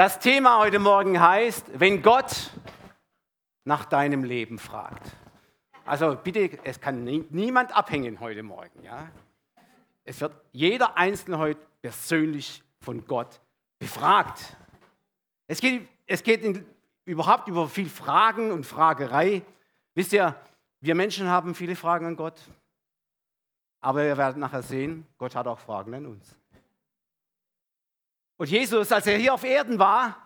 Das Thema heute Morgen heißt, wenn Gott nach deinem Leben fragt. Also bitte, es kann niemand abhängen heute Morgen. Ja? Es wird jeder Einzelne heute persönlich von Gott befragt. Es geht, es geht in, überhaupt über viel Fragen und Fragerei. Wisst ihr, wir Menschen haben viele Fragen an Gott, aber wir werden nachher sehen, Gott hat auch Fragen an uns. Und Jesus, als er hier auf Erden war,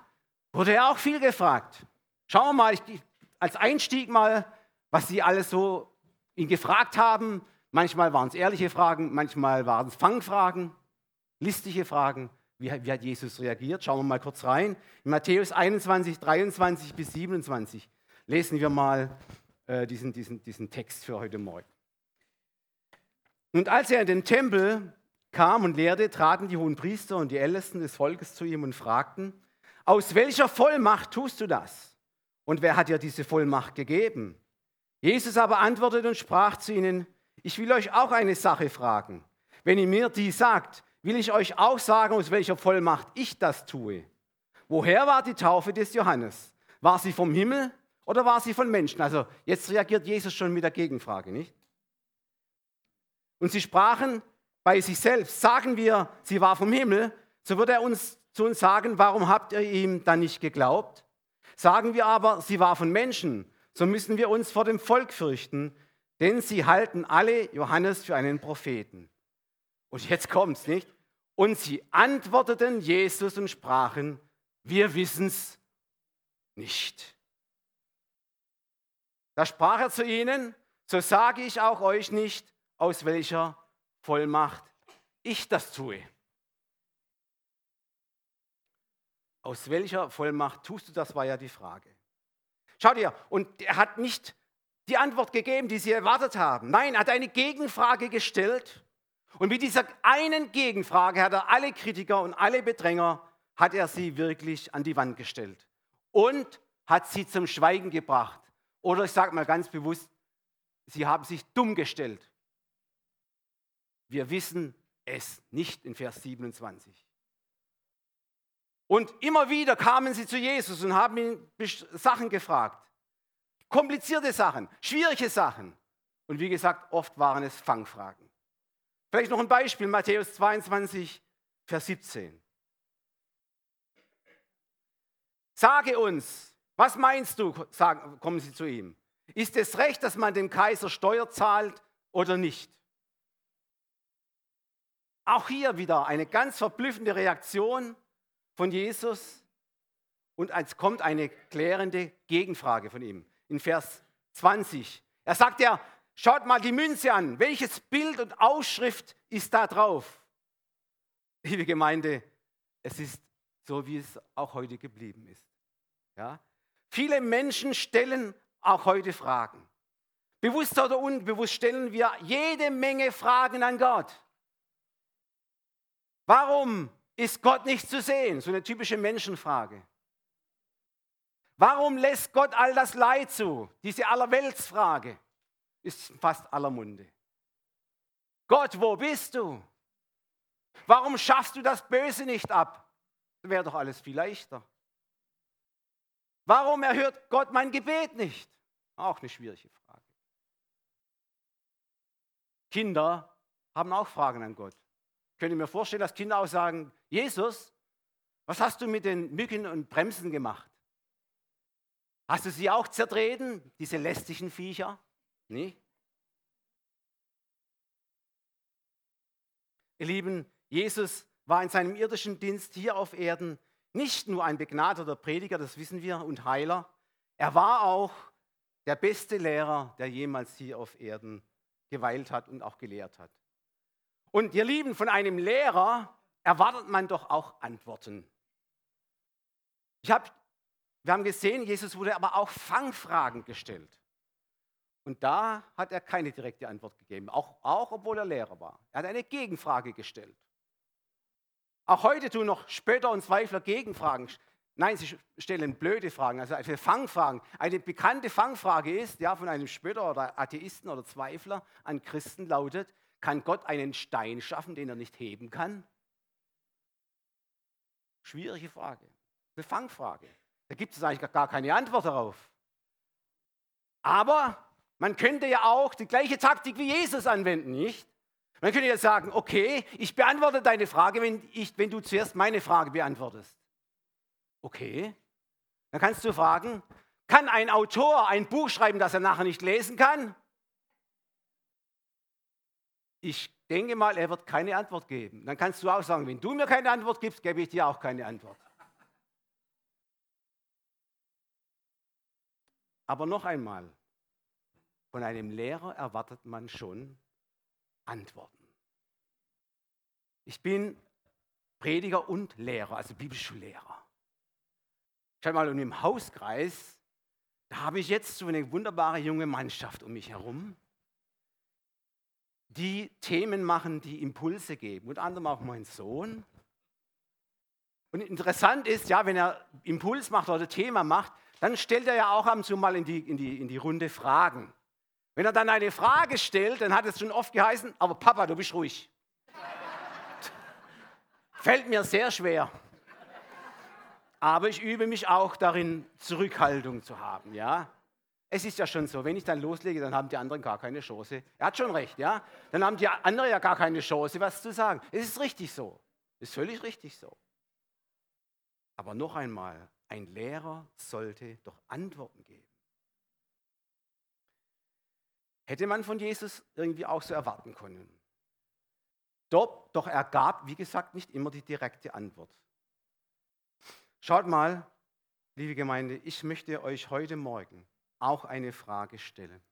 wurde er auch viel gefragt. Schauen wir mal, ich, als Einstieg mal, was sie alles so ihn gefragt haben. Manchmal waren es ehrliche Fragen, manchmal waren es Fangfragen, listige Fragen. Wie, wie, hat Jesus reagiert? Schauen wir mal kurz rein. In Matthäus 21, 23 bis 27 lesen wir mal äh, diesen, diesen, diesen Text für heute Morgen. Und als er in den Tempel kam und lehrte, traten die hohen Priester und die Ältesten des Volkes zu ihm und fragten, aus welcher Vollmacht tust du das? Und wer hat dir diese Vollmacht gegeben? Jesus aber antwortete und sprach zu ihnen, ich will euch auch eine Sache fragen. Wenn ihr mir die sagt, will ich euch auch sagen, aus welcher Vollmacht ich das tue. Woher war die Taufe des Johannes? War sie vom Himmel oder war sie von Menschen? Also jetzt reagiert Jesus schon mit der Gegenfrage, nicht? Und sie sprachen bei sich selbst, sagen wir, sie war vom Himmel, so wird er uns zu uns sagen, warum habt ihr ihm dann nicht geglaubt? Sagen wir aber, sie war von Menschen, so müssen wir uns vor dem Volk fürchten, denn sie halten alle Johannes für einen Propheten. Und jetzt kommt's, nicht? Und sie antworteten Jesus und sprachen, wir wissen's nicht. Da sprach er zu ihnen, so sage ich auch euch nicht, aus welcher Vollmacht ich das tue. Aus welcher Vollmacht tust du das, war ja die Frage. Schaut ihr, und er hat nicht die Antwort gegeben, die sie erwartet haben. Nein, er hat eine Gegenfrage gestellt. Und mit dieser einen Gegenfrage hat er alle Kritiker und alle Bedränger, hat er sie wirklich an die Wand gestellt. Und hat sie zum Schweigen gebracht. Oder ich sage mal ganz bewusst, sie haben sich dumm gestellt. Wir wissen es nicht in Vers 27. Und immer wieder kamen sie zu Jesus und haben ihn Sachen gefragt. Komplizierte Sachen, schwierige Sachen. Und wie gesagt, oft waren es Fangfragen. Vielleicht noch ein Beispiel, Matthäus 22, Vers 17. Sage uns, was meinst du, kommen sie zu ihm. Ist es recht, dass man dem Kaiser Steuer zahlt oder nicht? Auch hier wieder eine ganz verblüffende Reaktion von Jesus und es kommt eine klärende Gegenfrage von ihm in Vers 20. Er sagt ja, schaut mal die Münze an, welches Bild und Ausschrift ist da drauf? Liebe Gemeinde, es ist so, wie es auch heute geblieben ist. Ja? Viele Menschen stellen auch heute Fragen. Bewusst oder unbewusst stellen wir jede Menge Fragen an Gott. Warum ist Gott nicht zu sehen? So eine typische Menschenfrage. Warum lässt Gott all das Leid zu? Diese Allerweltsfrage ist fast aller Munde. Gott, wo bist du? Warum schaffst du das Böse nicht ab? Wäre doch alles viel leichter. Warum erhört Gott mein Gebet nicht? Auch eine schwierige Frage. Kinder haben auch Fragen an Gott. Könnt ihr mir vorstellen, dass Kinder auch sagen, Jesus, was hast du mit den Mücken und Bremsen gemacht? Hast du sie auch zertreten, diese lästigen Viecher? Nee? Ihr Lieben, Jesus war in seinem irdischen Dienst hier auf Erden nicht nur ein begnadeter Prediger, das wissen wir, und Heiler. Er war auch der beste Lehrer, der jemals hier auf Erden geweilt hat und auch gelehrt hat. Und ihr Lieben, von einem Lehrer erwartet man doch auch Antworten. Ich hab, wir haben gesehen, Jesus wurde aber auch Fangfragen gestellt. Und da hat er keine direkte Antwort gegeben, auch, auch obwohl er Lehrer war. Er hat eine Gegenfrage gestellt. Auch heute tun noch Spötter und Zweifler Gegenfragen. Nein, sie stellen blöde Fragen, also Fangfragen. Eine bekannte Fangfrage ist, ja, von einem Spötter oder Atheisten oder Zweifler an Christen lautet, kann Gott einen Stein schaffen, den er nicht heben kann? Schwierige Frage. Eine Fangfrage. Da gibt es eigentlich gar keine Antwort darauf. Aber man könnte ja auch die gleiche Taktik wie Jesus anwenden, nicht? Man könnte ja sagen, okay, ich beantworte deine Frage, wenn, ich, wenn du zuerst meine Frage beantwortest. Okay, dann kannst du fragen, kann ein Autor ein Buch schreiben, das er nachher nicht lesen kann? Ich denke mal, er wird keine Antwort geben. Dann kannst du auch sagen, wenn du mir keine Antwort gibst, gebe ich dir auch keine Antwort. Aber noch einmal, von einem Lehrer erwartet man schon Antworten. Ich bin Prediger und Lehrer, also Bibelschullehrer. Habe mal in einem Hauskreis, da habe ich jetzt so eine wunderbare junge Mannschaft um mich herum, die Themen machen, die Impulse geben. Unter anderem auch mein Sohn. Und interessant ist, ja, wenn er Impuls macht oder Thema macht, dann stellt er ja auch ab und zu mal in die, in, die, in die Runde Fragen. Wenn er dann eine Frage stellt, dann hat es schon oft geheißen, aber Papa, du bist ruhig. Fällt mir sehr schwer. Aber ich übe mich auch darin, Zurückhaltung zu haben, ja. Es ist ja schon so, wenn ich dann loslege, dann haben die anderen gar keine Chance. Er hat schon recht, ja. Dann haben die anderen ja gar keine Chance, was zu sagen. Es ist richtig so. Es ist völlig richtig so. Aber noch einmal, ein Lehrer sollte doch Antworten geben. Hätte man von Jesus irgendwie auch so erwarten können. Doch, doch er gab, wie gesagt, nicht immer die direkte Antwort. Schaut mal, liebe Gemeinde, ich möchte euch heute Morgen auch eine Frage stellen.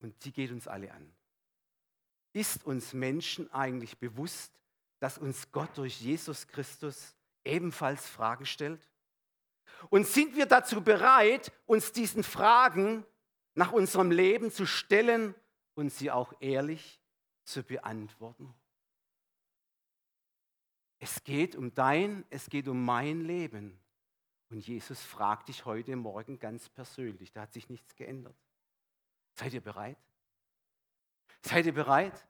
Und die geht uns alle an. Ist uns Menschen eigentlich bewusst, dass uns Gott durch Jesus Christus ebenfalls Fragen stellt? Und sind wir dazu bereit, uns diesen Fragen nach unserem Leben zu stellen und sie auch ehrlich zu beantworten. Es geht um dein, es geht um mein Leben. Und Jesus fragt dich heute Morgen ganz persönlich. Da hat sich nichts geändert. Seid ihr bereit? Seid ihr bereit?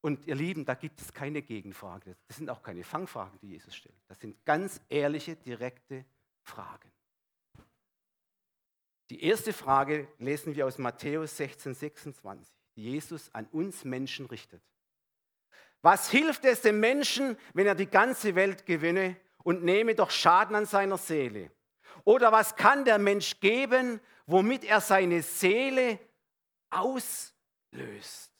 Und ihr Lieben, da gibt es keine Gegenfrage. Das sind auch keine Fangfragen, die Jesus stellt. Das sind ganz ehrliche, direkte Fragen. Die erste Frage lesen wir aus Matthäus 16, 26, die Jesus an uns Menschen richtet. Was hilft es dem Menschen, wenn er die ganze Welt gewinne und nehme doch Schaden an seiner Seele? Oder was kann der Mensch geben, womit er seine Seele auslöst?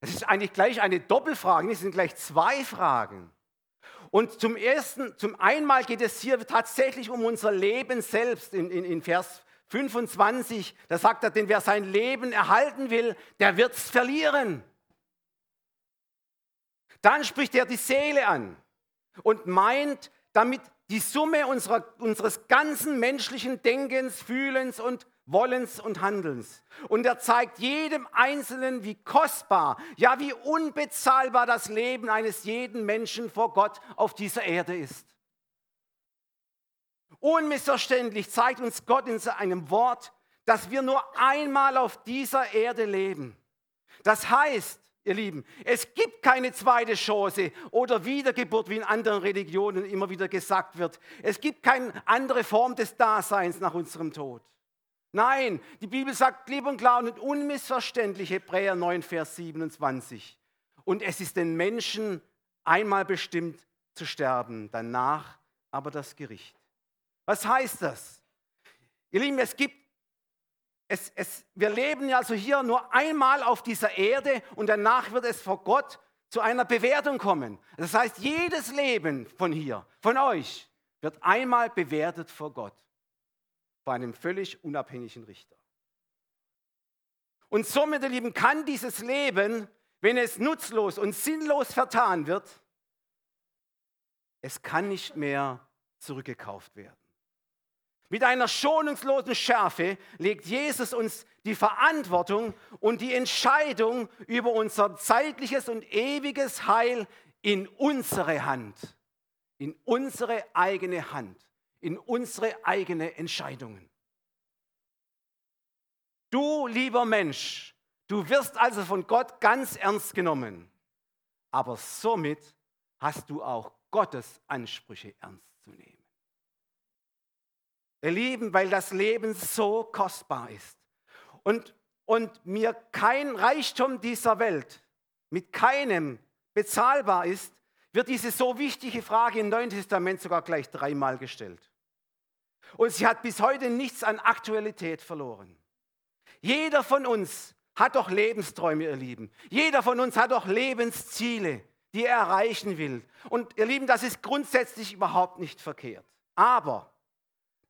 Das ist eigentlich gleich eine Doppelfrage, es sind gleich zwei Fragen. Und zum ersten, zum einmal geht es hier tatsächlich um unser Leben selbst in, in, in Vers 25. Da sagt er, denn wer sein Leben erhalten will, der wird es verlieren. Dann spricht er die Seele an und meint damit die Summe unserer, unseres ganzen menschlichen Denkens, Fühlens und Wollens und Handelns. Und er zeigt jedem Einzelnen, wie kostbar, ja wie unbezahlbar das Leben eines jeden Menschen vor Gott auf dieser Erde ist. Unmissverständlich zeigt uns Gott in seinem Wort, dass wir nur einmal auf dieser Erde leben. Das heißt, ihr Lieben, es gibt keine zweite Chance oder Wiedergeburt, wie in anderen Religionen immer wieder gesagt wird. Es gibt keine andere Form des Daseins nach unserem Tod. Nein, die Bibel sagt klipp und klar und unmissverständlich, Hebräer 9, Vers 27. Und es ist den Menschen einmal bestimmt zu sterben, danach aber das Gericht. Was heißt das? Ihr Lieben, es gibt, es, es, wir leben ja also hier nur einmal auf dieser Erde und danach wird es vor Gott zu einer Bewertung kommen. Das heißt, jedes Leben von hier, von euch, wird einmal bewertet vor Gott vor einem völlig unabhängigen Richter. Und somit, ihr Lieben, kann dieses Leben, wenn es nutzlos und sinnlos vertan wird, es kann nicht mehr zurückgekauft werden. Mit einer schonungslosen Schärfe legt Jesus uns die Verantwortung und die Entscheidung über unser zeitliches und ewiges Heil in unsere Hand, in unsere eigene Hand in unsere eigenen Entscheidungen. Du, lieber Mensch, du wirst also von Gott ganz ernst genommen. aber somit hast du auch Gottes Ansprüche ernst zu nehmen. Ihr Lieben, weil das Leben so kostbar ist und, und mir kein Reichtum dieser Welt mit keinem bezahlbar ist, wird diese so wichtige Frage im Neuen Testament sogar gleich dreimal gestellt. Und sie hat bis heute nichts an Aktualität verloren. Jeder von uns hat doch Lebensträume, ihr Lieben. Jeder von uns hat doch Lebensziele, die er erreichen will. Und ihr Lieben, das ist grundsätzlich überhaupt nicht verkehrt. Aber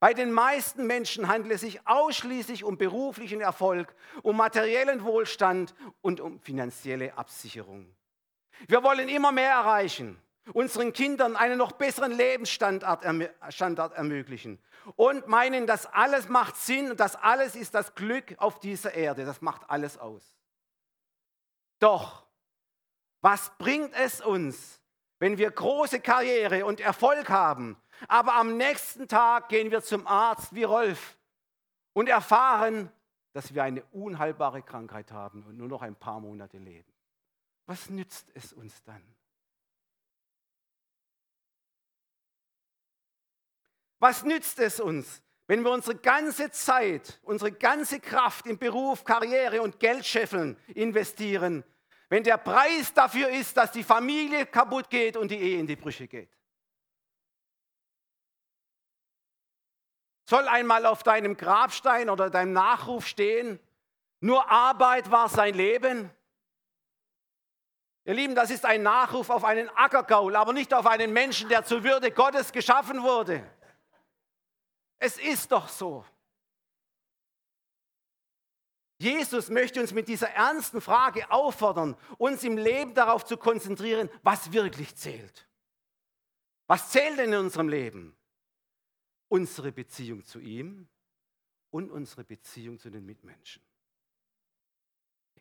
bei den meisten Menschen handelt es sich ausschließlich um beruflichen Erfolg, um materiellen Wohlstand und um finanzielle Absicherung. Wir wollen immer mehr erreichen, unseren Kindern einen noch besseren Lebensstandard ermöglichen und meinen, das alles macht Sinn und das alles ist das Glück auf dieser Erde. Das macht alles aus. Doch, was bringt es uns, wenn wir große Karriere und Erfolg haben, aber am nächsten Tag gehen wir zum Arzt wie Rolf und erfahren, dass wir eine unheilbare Krankheit haben und nur noch ein paar Monate leben? Was nützt es uns dann? Was nützt es uns, wenn wir unsere ganze Zeit, unsere ganze Kraft in Beruf, Karriere und Geldscheffeln investieren, wenn der Preis dafür ist, dass die Familie kaputt geht und die Ehe in die Brüche geht? Soll einmal auf deinem Grabstein oder deinem Nachruf stehen, nur Arbeit war sein Leben? Ihr Lieben, das ist ein Nachruf auf einen Ackergaul, aber nicht auf einen Menschen, der zur Würde Gottes geschaffen wurde. Es ist doch so. Jesus möchte uns mit dieser ernsten Frage auffordern, uns im Leben darauf zu konzentrieren, was wirklich zählt. Was zählt denn in unserem Leben? Unsere Beziehung zu ihm und unsere Beziehung zu den Mitmenschen.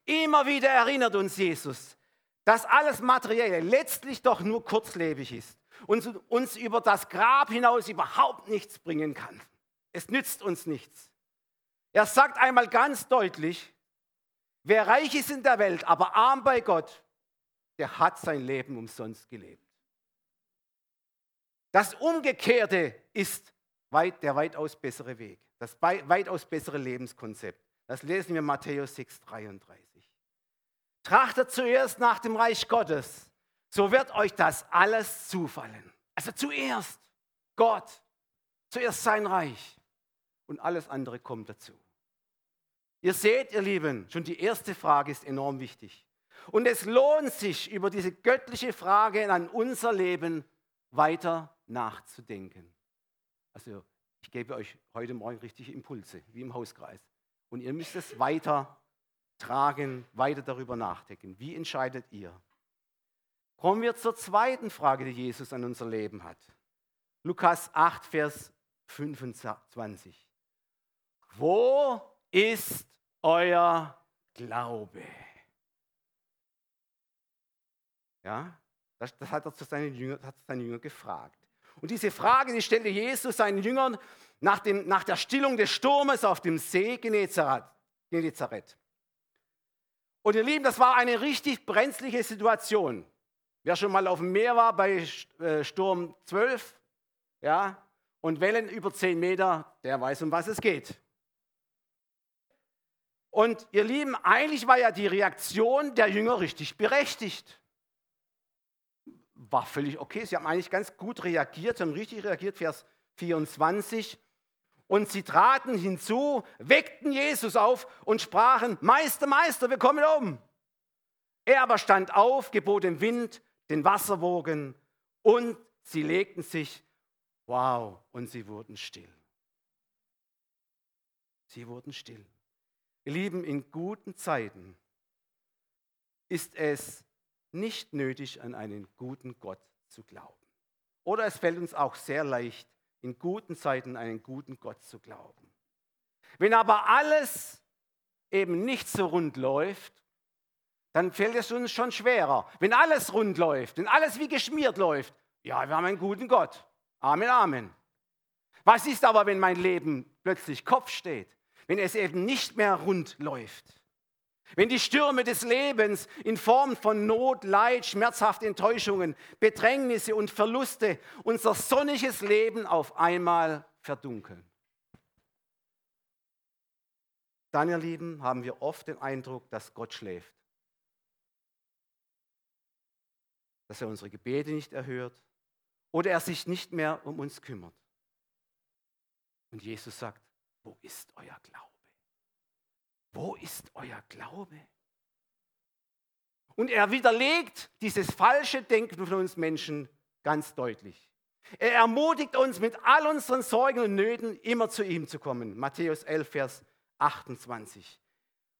Immer wieder erinnert uns Jesus, dass alles Materielle letztlich doch nur kurzlebig ist und uns über das Grab hinaus überhaupt nichts bringen kann. Es nützt uns nichts. Er sagt einmal ganz deutlich, wer reich ist in der Welt, aber arm bei Gott, der hat sein Leben umsonst gelebt. Das Umgekehrte ist weit, der weitaus bessere Weg, das weitaus bessere Lebenskonzept. Das lesen wir Matthäus 6, 33. Trachtet zuerst nach dem Reich Gottes, so wird euch das alles zufallen. Also zuerst Gott, zuerst sein Reich und alles andere kommt dazu. Ihr seht, ihr Lieben, schon die erste Frage ist enorm wichtig. Und es lohnt sich, über diese göttliche Frage an unser Leben weiter nachzudenken. Also ich gebe euch heute Morgen richtige Impulse, wie im Hauskreis. Und ihr müsst es weiter tragen, weiter darüber nachdenken. Wie entscheidet ihr? Kommen wir zur zweiten Frage, die Jesus an unser Leben hat. Lukas 8, Vers 25. Wo ist euer Glaube? Ja, das, das hat er zu seinen Jüngern, hat seine Jünger gefragt. Und diese Frage, die stellte Jesus seinen Jüngern nach, dem, nach der Stillung des Sturmes auf dem See Genezareth. Und ihr Lieben, das war eine richtig brenzliche Situation. Wer schon mal auf dem Meer war bei äh, Sturm 12 ja, und Wellen über 10 Meter, der weiß, um was es geht. Und ihr Lieben, eigentlich war ja die Reaktion der Jünger richtig berechtigt. War völlig okay. Sie haben eigentlich ganz gut reagiert, haben richtig reagiert, Vers 24. Und sie traten hinzu, weckten Jesus auf und sprachen, Meister, Meister, wir kommen um. Er aber stand auf, gebot dem Wind, den Wasserwogen und sie legten sich, wow, und sie wurden still. Sie wurden still. Ihr Lieben, in guten Zeiten ist es nicht nötig, an einen guten Gott zu glauben. Oder es fällt uns auch sehr leicht, in guten Zeiten einen guten Gott zu glauben. Wenn aber alles eben nicht so rund läuft, dann fällt es uns schon schwerer. Wenn alles rund läuft, wenn alles wie geschmiert läuft, ja, wir haben einen guten Gott. Amen, Amen. Was ist aber, wenn mein Leben plötzlich Kopf steht? Wenn es eben nicht mehr rund läuft? Wenn die Stürme des Lebens in Form von Not, Leid, schmerzhafte Enttäuschungen, Bedrängnisse und Verluste unser sonniges Leben auf einmal verdunkeln. Dann, ihr Lieben, haben wir oft den Eindruck, dass Gott schläft. Dass er unsere Gebete nicht erhört oder er sich nicht mehr um uns kümmert. Und Jesus sagt, wo ist euer Glaube? Wo ist euer Glaube? Und er widerlegt dieses falsche Denken von uns Menschen ganz deutlich. Er ermutigt uns mit all unseren Sorgen und Nöten immer zu ihm zu kommen. Matthäus 11, Vers 28.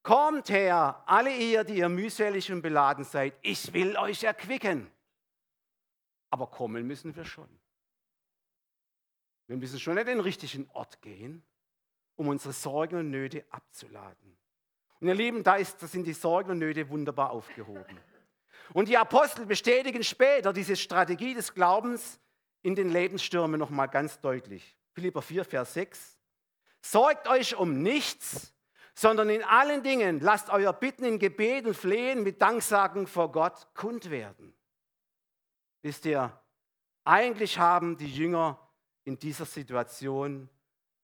Kommt her, alle ihr, die ihr mühselig und beladen seid, ich will euch erquicken. Aber kommen müssen wir schon. Wir müssen schon an den richtigen Ort gehen, um unsere Sorgen und Nöte abzuladen. Und ihr Lieben, da, ist, da sind die Sorgen und Nöte wunderbar aufgehoben. Und die Apostel bestätigen später diese Strategie des Glaubens in den Lebensstürmen nochmal ganz deutlich. Philipper 4, Vers 6. Sorgt euch um nichts, sondern in allen Dingen lasst euer Bitten in Gebet und Flehen mit Danksagen vor Gott kund werden. Wisst ihr, eigentlich haben die Jünger in dieser Situation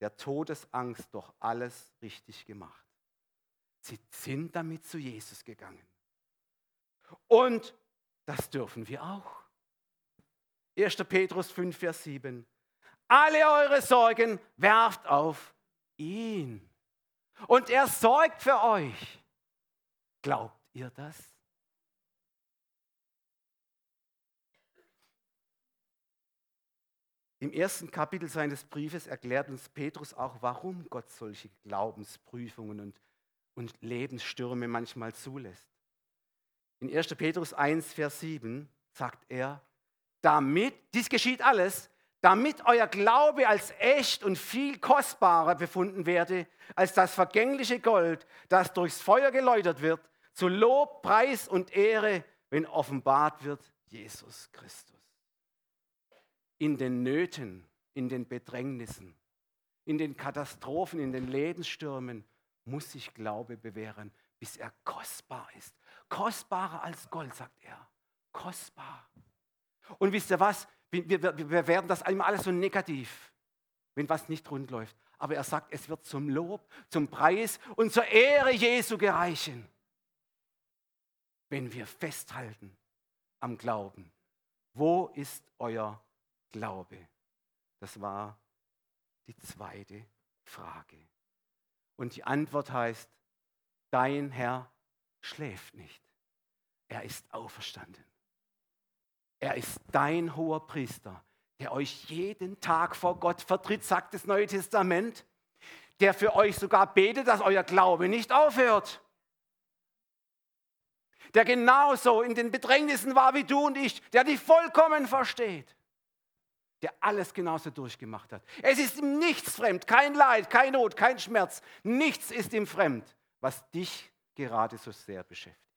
der Todesangst doch alles richtig gemacht. Sie sind damit zu Jesus gegangen. Und das dürfen wir auch. 1. Petrus 5, Vers 7. Alle eure Sorgen werft auf ihn. Und er sorgt für euch. Glaubt ihr das? Im ersten Kapitel seines Briefes erklärt uns Petrus auch, warum Gott solche Glaubensprüfungen und, und Lebensstürme manchmal zulässt. In 1. Petrus 1, Vers 7 sagt er, damit, dies geschieht alles, damit euer Glaube als echt und viel kostbarer befunden werde als das vergängliche Gold, das durchs Feuer geläutert wird, zu Lob, Preis und Ehre, wenn offenbart wird Jesus Christus. In den Nöten, in den Bedrängnissen, in den Katastrophen, in den Lebensstürmen muss sich Glaube bewähren, bis er kostbar ist. Kostbarer als Gold, sagt er. Kostbar. Und wisst ihr was? Wir, wir, wir werden das immer alles so negativ, wenn was nicht rund läuft. Aber er sagt, es wird zum Lob, zum Preis und zur Ehre Jesu gereichen, wenn wir festhalten am Glauben. Wo ist euer Glaube? Das war die zweite Frage. Und die Antwort heißt, dein Herr schläft nicht. Er ist auferstanden. Er ist dein hoher Priester, der euch jeden Tag vor Gott vertritt, sagt das Neue Testament, der für euch sogar betet, dass euer Glaube nicht aufhört. Der genauso in den Bedrängnissen war wie du und ich, der dich vollkommen versteht, der alles genauso durchgemacht hat. Es ist ihm nichts fremd, kein Leid, kein Not, kein Schmerz, nichts ist ihm fremd, was dich gerade so sehr beschäftigt.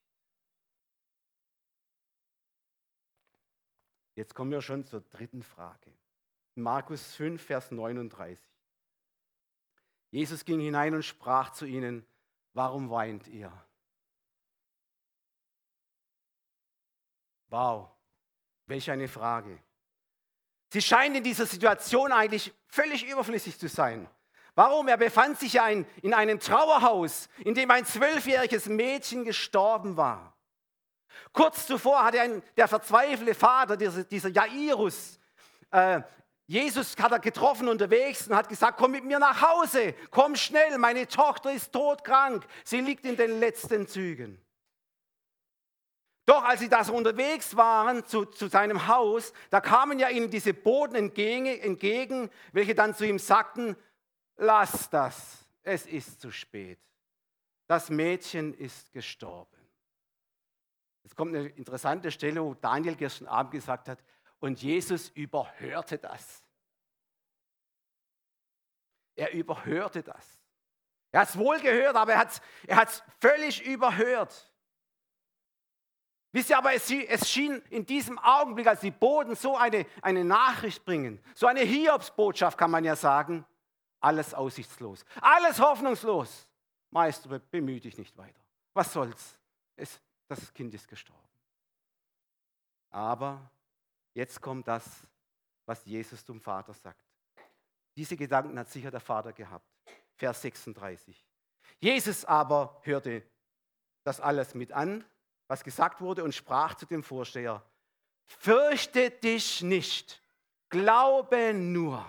Jetzt kommen wir schon zur dritten Frage. Markus 5, Vers 39. Jesus ging hinein und sprach zu ihnen, warum weint ihr? Wow, welch eine Frage. Sie scheint in dieser Situation eigentlich völlig überflüssig zu sein. Warum? Er befand sich ja in, einem Trauerhaus, in dem ein zwölfjähriges Mädchen gestorben war. Kurz zuvor hatte ein, der verzweifelte Vater, dieser, dieser Jairus, äh, Jesus hat er getroffen unterwegs und hat gesagt, komm mit mir nach Hause, komm schnell, meine Tochter ist todkrank, sie liegt in den letzten Zügen. Doch als sie da so unterwegs waren zu, zu seinem Haus, da kamen ja ihnen diese Boten entgegen, entgegen, welche dann zu ihm sagten, lass das, es ist zu spät. Das Mädchen ist gestorben. Es kommt eine interessante Stelle, wo Daniel gestern Abend gesagt hat, und Jesus überhörte das. Er überhörte das. Er hat es wohl gehört, aber er hat es er völlig überhört. Wisst ihr aber, es, schien in diesem Augenblick, als die Boden so eine, eine Nachricht bringen, so eine Hiobsbotschaft kann man ja sagen, alles aussichtslos, alles hoffnungslos. Meister, bemühe dich nicht weiter. was soll's? Es, das Kind ist gestorben. Aber jetzt kommt das, was Jesus zum Vater sagt. Diese Gedanken hat sicher der Vater gehabt. Vers 36. Jesus aber hörte das alles mit an, was gesagt wurde, und sprach zu dem Vorsteher, fürchte dich nicht, glaube nur.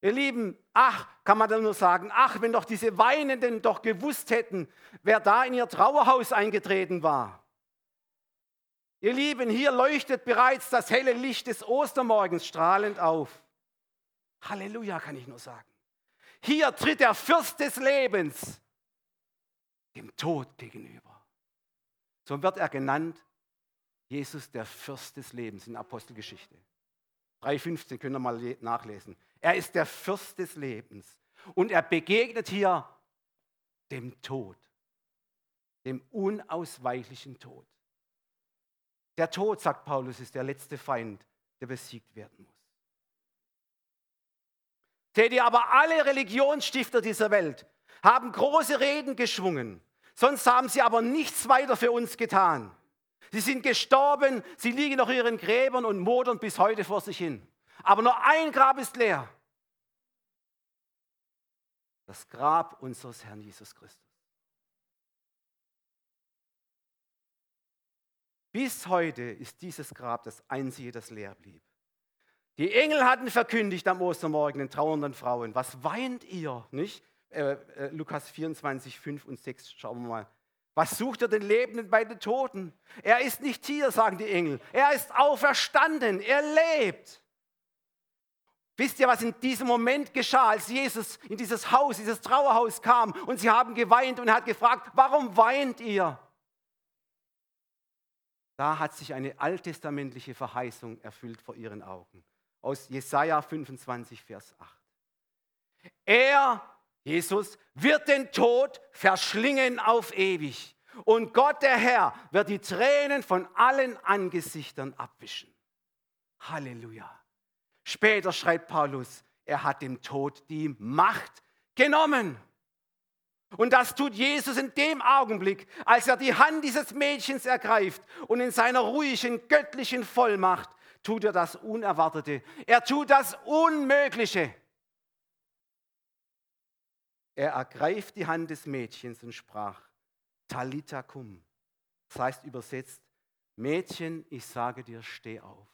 Ihr Lieben, ach, kann man dann nur sagen, ach, wenn doch diese Weinenden doch gewusst hätten, wer da in ihr Trauerhaus eingetreten war. Ihr Lieben, hier leuchtet bereits das helle Licht des Ostermorgens strahlend auf. Halleluja, kann ich nur sagen. Hier tritt der Fürst des Lebens dem Tod gegenüber. So wird er genannt, Jesus der Fürst des Lebens in Apostelgeschichte. 3,15 könnt ihr mal nachlesen. Er ist der Fürst des Lebens und er begegnet hier dem Tod, dem unausweichlichen Tod. Der Tod, sagt Paulus, ist der letzte Feind, der besiegt werden muss. Seht ihr, aber alle Religionsstifter dieser Welt haben große Reden geschwungen. Sonst haben sie aber nichts weiter für uns getan. Sie sind gestorben, sie liegen noch in ihren Gräbern und modern bis heute vor sich hin. Aber nur ein Grab ist leer. Das Grab unseres Herrn Jesus Christus. Bis heute ist dieses Grab das einzige, das leer blieb. Die Engel hatten verkündigt am Ostermorgen den trauernden Frauen, was weint ihr, nicht? Äh, äh, Lukas 24, 5 und 6, schauen wir mal. Was sucht er den Lebenden bei den Toten? Er ist nicht hier, sagen die Engel. Er ist auferstanden, er lebt. Wisst ihr, was in diesem Moment geschah, als Jesus in dieses Haus, dieses Trauerhaus kam und sie haben geweint und er hat gefragt, warum weint ihr? Da hat sich eine alttestamentliche Verheißung erfüllt vor ihren Augen. Aus Jesaja 25, Vers 8. Er, Jesus, wird den Tod verschlingen auf ewig. Und Gott, der Herr, wird die Tränen von allen Angesichtern abwischen. Halleluja. Später schreibt Paulus, er hat dem Tod die Macht genommen. Und das tut Jesus in dem Augenblick, als er die Hand dieses Mädchens ergreift und in seiner ruhigen, göttlichen Vollmacht tut er das Unerwartete. Er tut das Unmögliche. Er ergreift die Hand des Mädchens und sprach, Talita cum. Das heißt übersetzt, Mädchen, ich sage dir, steh auf.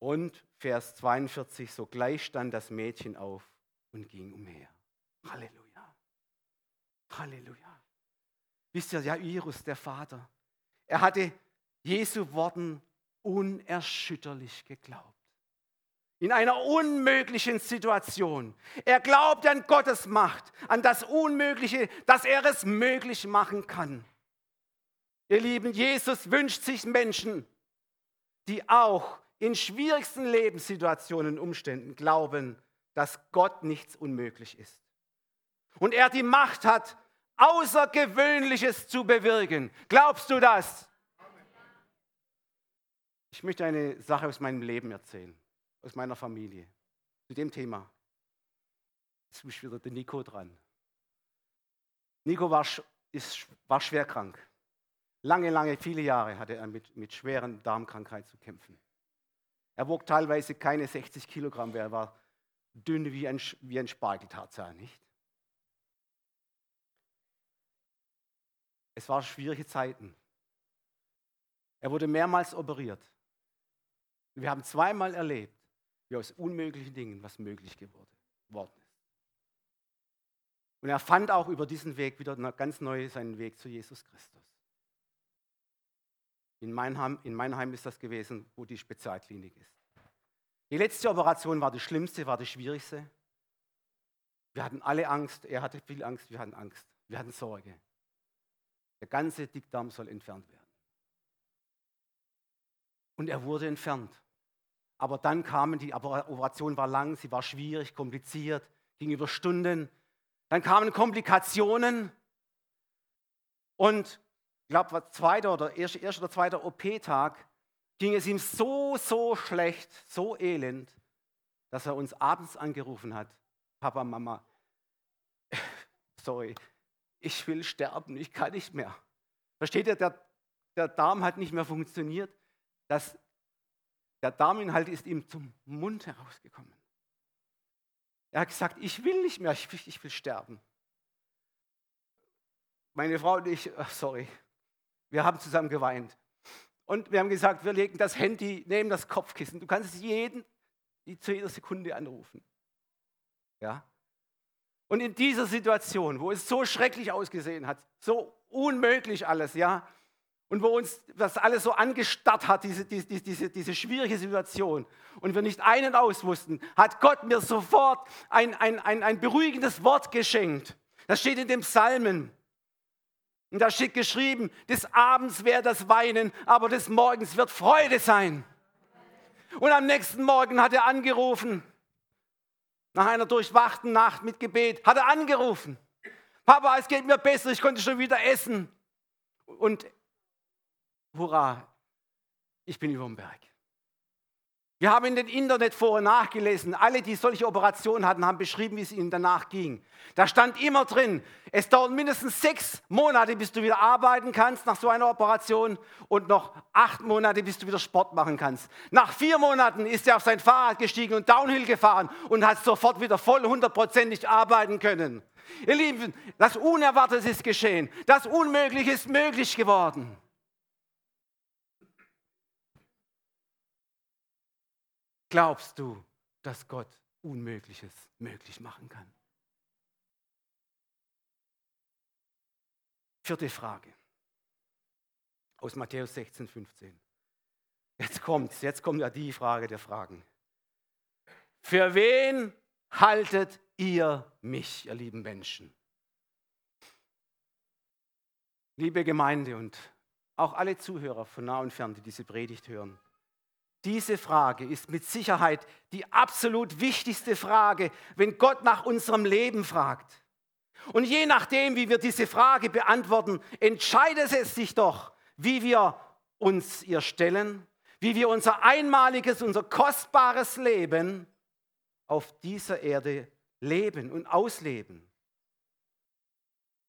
Und Vers 42, sogleich stand das Mädchen auf und ging umher. Halleluja. Halleluja. Wisst ihr, Jairus, der Vater, er hatte Jesu Worten unerschütterlich geglaubt. In einer unmöglichen Situation. Er glaubt an Gottes Macht, an das Unmögliche, dass er es möglich machen kann. Ihr Lieben, Jesus wünscht sich Menschen, die auch in schwierigsten Lebenssituationen und Umständen glauben, dass Gott nichts unmöglich ist. Und er die Macht hat, Außergewöhnliches zu bewirken. Glaubst du das? Ich möchte eine Sache aus meinem Leben erzählen, aus meiner Familie, zu dem Thema. Jetzt ist wieder der Nico dran. Nico war, ist, war schwer krank. Lange, lange, viele Jahre hatte er mit, mit schweren Darmkrankheiten zu kämpfen. Er wog teilweise keine 60 Kilogramm, er war dünn wie ein, wie ein Spargeltarzan, nicht? Es waren schwierige Zeiten. Er wurde mehrmals operiert. Wir haben zweimal erlebt, wie aus unmöglichen Dingen was möglich geworden ist. Und er fand auch über diesen Weg wieder ganz neu seinen Weg zu Jesus Christus. In Meinheim, in Meinheim ist das gewesen, wo die Spezialklinik ist. Die letzte Operation war die schlimmste, war die schwierigste. Wir hatten alle Angst, er hatte viel Angst, wir hatten Angst, wir hatten Sorge. Der ganze Dickdarm soll entfernt werden. Und er wurde entfernt. Aber dann kamen die, Operation war lang, sie war schwierig, kompliziert, ging über Stunden. Dann kamen Komplikationen. Und ich glaube, zweiter oder erster erste oder zweiter OP-Tag ging es ihm so, so schlecht, so elend, dass er uns abends angerufen hat. Papa, Mama, sorry, ich will sterben, ich kann nicht mehr. Versteht ihr, der, der Darm hat nicht mehr funktioniert. Das, der Darminhalt ist ihm zum Mund herausgekommen. Er hat gesagt, ich will nicht mehr, ich will, ich will sterben. Meine Frau und ich, sorry, wir haben zusammen geweint. Und wir haben gesagt, wir legen das Handy neben das Kopfkissen. Du kannst jeden zu jeder Sekunde anrufen. Ja? Und in dieser Situation, wo es so schrecklich ausgesehen hat, so unmöglich alles, ja, und wo uns das alles so angestarrt hat, diese, diese, diese, diese schwierige Situation, und wir nicht einen auswussten, hat Gott mir sofort ein, ein, ein, ein beruhigendes Wort geschenkt. Das steht in dem Psalmen. Und da steht geschrieben, des Abends wäre das Weinen, aber des Morgens wird Freude sein. Und am nächsten Morgen hat er angerufen nach einer durchwachten Nacht mit Gebet hat er angerufen. Papa, es geht mir besser, ich konnte schon wieder essen. Und hurra, ich bin über dem Berg. Wir haben in den Internetforen nachgelesen, alle, die solche Operationen hatten, haben beschrieben, wie es ihnen danach ging. Da stand immer drin, es dauert mindestens sechs Monate, bis du wieder arbeiten kannst nach so einer Operation und noch acht Monate, bis du wieder Sport machen kannst. Nach vier Monaten ist er auf sein Fahrrad gestiegen und Downhill gefahren und hat sofort wieder voll hundertprozentig arbeiten können. Ihr Lieben, das Unerwartete ist geschehen. Das Unmögliche ist möglich geworden. Glaubst du, dass Gott Unmögliches möglich machen kann? Vierte Frage aus Matthäus 16, 15. Jetzt kommt's, jetzt kommt ja die Frage der Fragen. Für wen haltet ihr mich, ihr lieben Menschen? Liebe Gemeinde und auch alle Zuhörer von nah und fern, die diese Predigt hören. Diese Frage ist mit Sicherheit die absolut wichtigste Frage, wenn Gott nach unserem Leben fragt. Und je nachdem, wie wir diese Frage beantworten, entscheidet es sich doch, wie wir uns ihr stellen, wie wir unser einmaliges, unser kostbares Leben auf dieser Erde leben und ausleben.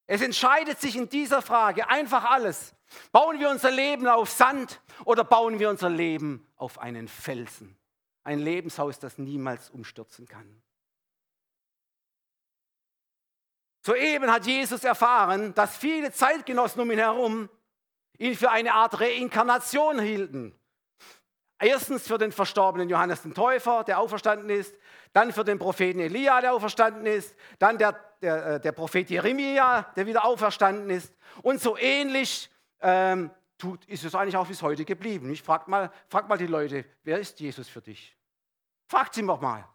Es entscheidet sich in dieser Frage einfach alles. Bauen wir unser Leben auf Sand oder bauen wir unser Leben auf einen Felsen? Ein Lebenshaus, das niemals umstürzen kann. Soeben hat Jesus erfahren, dass viele Zeitgenossen um ihn herum ihn für eine Art Reinkarnation hielten. Erstens für den verstorbenen Johannes den Täufer, der auferstanden ist, dann für den Propheten Elia, der auferstanden ist, dann der, der, äh, der Prophet Jeremia, der wieder auferstanden ist. Und so ähnlich ähm, tut, ist es eigentlich auch bis heute geblieben. Ich frag mal, frag mal die Leute, wer ist Jesus für dich? Fragt sie doch mal.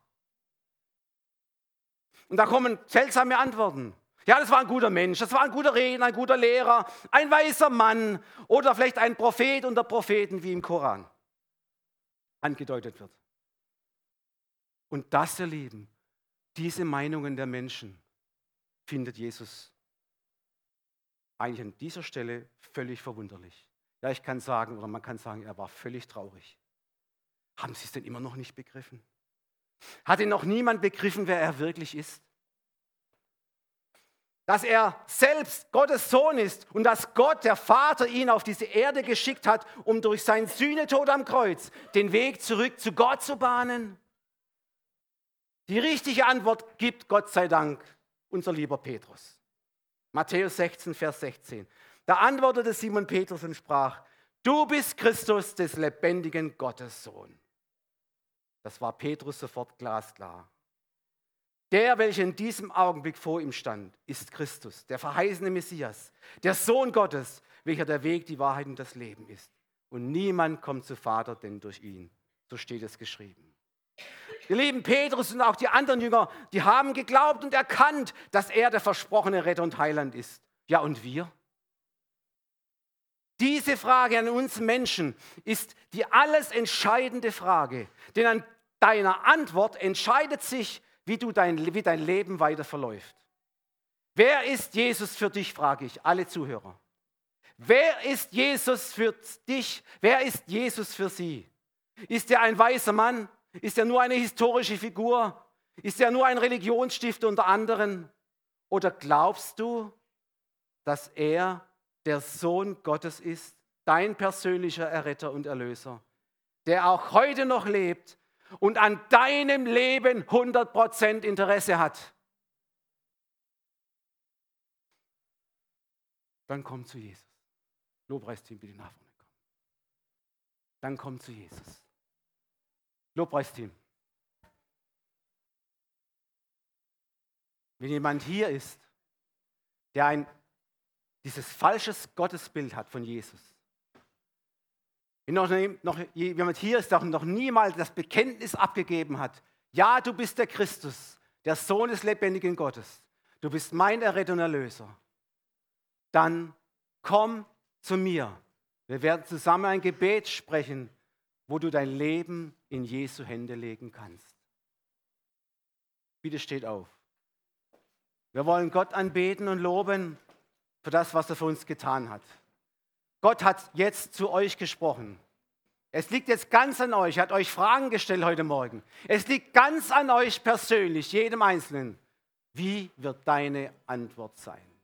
Und da kommen seltsame Antworten. Ja, das war ein guter Mensch, das war ein guter Redner, ein guter Lehrer, ein weiser Mann oder vielleicht ein Prophet unter Propheten, wie im Koran angedeutet wird. Und das, ihr Lieben, diese Meinungen der Menschen findet Jesus eigentlich an dieser Stelle völlig verwunderlich. Ja, ich kann sagen, oder man kann sagen, er war völlig traurig. Haben Sie es denn immer noch nicht begriffen? Hat ihn noch niemand begriffen, wer er wirklich ist? Dass er selbst Gottes Sohn ist und dass Gott, der Vater, ihn auf diese Erde geschickt hat, um durch seinen Sühnetod am Kreuz den Weg zurück zu Gott zu bahnen? Die richtige Antwort gibt Gott sei Dank unser lieber Petrus. Matthäus 16, Vers 16. Da antwortete Simon Petrus und sprach, du bist Christus des lebendigen Gottes Sohn. Das war Petrus sofort glasklar. Der, welcher in diesem Augenblick vor ihm stand, ist Christus, der verheißene Messias, der Sohn Gottes, welcher der Weg, die Wahrheit und das Leben ist. Und niemand kommt zu Vater, denn durch ihn. So steht es geschrieben. Ihr lieben Petrus und auch die anderen Jünger, die haben geglaubt und erkannt, dass er der versprochene Retter und Heiland ist. Ja, und wir? Diese Frage an uns Menschen ist die alles entscheidende Frage. Denn an deiner Antwort entscheidet sich, wie, du dein, wie dein Leben weiter verläuft. Wer ist Jesus für dich, frage ich alle Zuhörer. Wer ist Jesus für dich? Wer ist Jesus für sie? Ist er ein weiser Mann? Ist er nur eine historische Figur? Ist er nur ein Religionsstifter unter anderen? Oder glaubst du, dass er der Sohn Gottes ist, dein persönlicher Erretter und Erlöser, der auch heute noch lebt und an deinem Leben 100% Interesse hat? Dann komm zu Jesus. Lobpreisteam, bitte nach vorne kommen. Dann komm zu Jesus. Lobpreisteam. Wenn jemand hier ist, der ein, dieses falsches Gottesbild hat von Jesus, wenn noch, noch jemand hier ist, der noch niemals das Bekenntnis abgegeben hat, ja, du bist der Christus, der Sohn des lebendigen Gottes, du bist mein Erretter und Erlöser, dann komm zu mir. Wir werden zusammen ein Gebet sprechen, wo du dein Leben in Jesu Hände legen kannst. Bitte steht auf. Wir wollen Gott anbeten und loben für das, was er für uns getan hat. Gott hat jetzt zu euch gesprochen. Es liegt jetzt ganz an euch. Er hat euch Fragen gestellt heute Morgen. Es liegt ganz an euch persönlich, jedem Einzelnen. Wie wird deine Antwort sein?